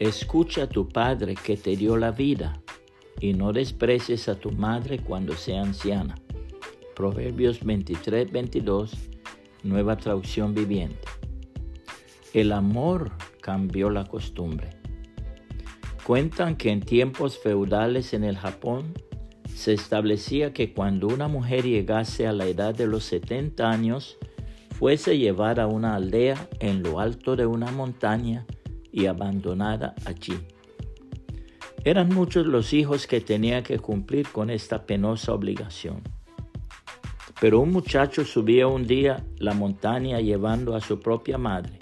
Escucha a tu padre que te dio la vida y no desprecies a tu madre cuando sea anciana. Proverbios 23, 22, nueva traducción viviente. El amor cambió la costumbre. Cuentan que en tiempos feudales en el Japón se establecía que cuando una mujer llegase a la edad de los 70 años, fuese llevada a una aldea en lo alto de una montaña y abandonada allí. Eran muchos los hijos que tenía que cumplir con esta penosa obligación. Pero un muchacho subía un día la montaña llevando a su propia madre.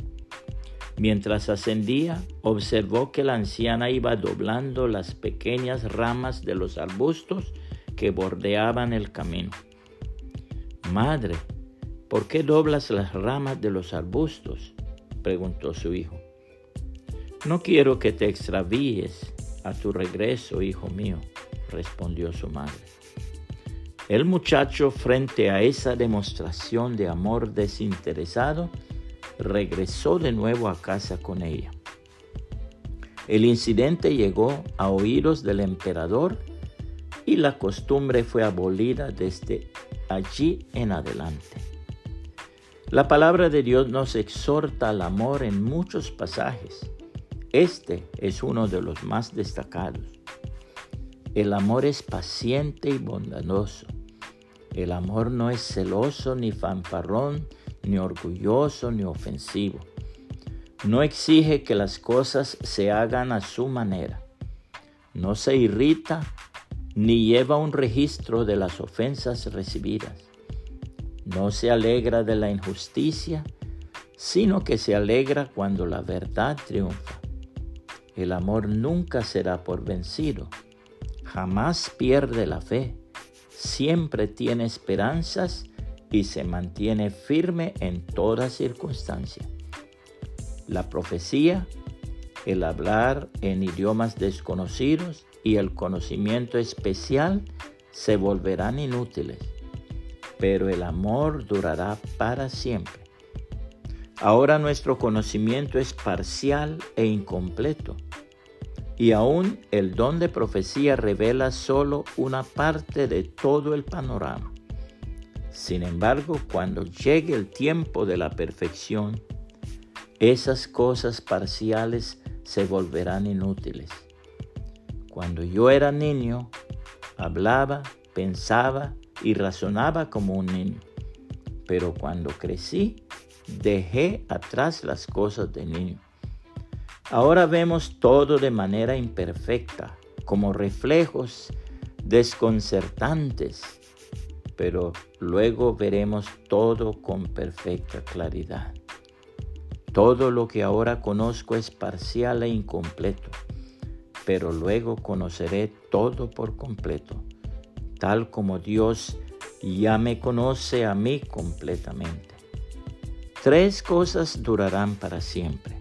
Mientras ascendía, observó que la anciana iba doblando las pequeñas ramas de los arbustos que bordeaban el camino. Madre, ¿por qué doblas las ramas de los arbustos? preguntó su hijo. No quiero que te extravíes a tu regreso, hijo mío, respondió su madre. El muchacho, frente a esa demostración de amor desinteresado, regresó de nuevo a casa con ella. El incidente llegó a oídos del emperador y la costumbre fue abolida desde allí en adelante. La palabra de Dios nos exhorta al amor en muchos pasajes. Este es uno de los más destacados. El amor es paciente y bondadoso. El amor no es celoso ni fanfarrón, ni orgulloso, ni ofensivo. No exige que las cosas se hagan a su manera. No se irrita ni lleva un registro de las ofensas recibidas. No se alegra de la injusticia, sino que se alegra cuando la verdad triunfa. El amor nunca será por vencido, jamás pierde la fe, siempre tiene esperanzas y se mantiene firme en toda circunstancia. La profecía, el hablar en idiomas desconocidos, y el conocimiento especial se volverán inútiles, pero el amor durará para siempre. Ahora nuestro conocimiento es parcial e incompleto, y aún el don de profecía revela solo una parte de todo el panorama. Sin embargo, cuando llegue el tiempo de la perfección, esas cosas parciales se volverán inútiles cuando yo era niño, hablaba, pensaba y razonaba como un niño. Pero cuando crecí, dejé atrás las cosas de niño. Ahora vemos todo de manera imperfecta, como reflejos desconcertantes, pero luego veremos todo con perfecta claridad. Todo lo que ahora conozco es parcial e incompleto pero luego conoceré todo por completo, tal como Dios ya me conoce a mí completamente. Tres cosas durarán para siempre,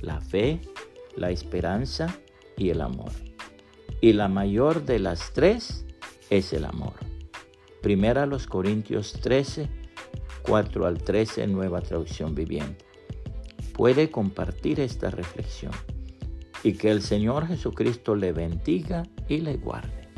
la fe, la esperanza y el amor. Y la mayor de las tres es el amor. Primera los Corintios 13, 4 al 13, nueva traducción viviente. Puede compartir esta reflexión y que el Señor Jesucristo le bendiga y le guarde.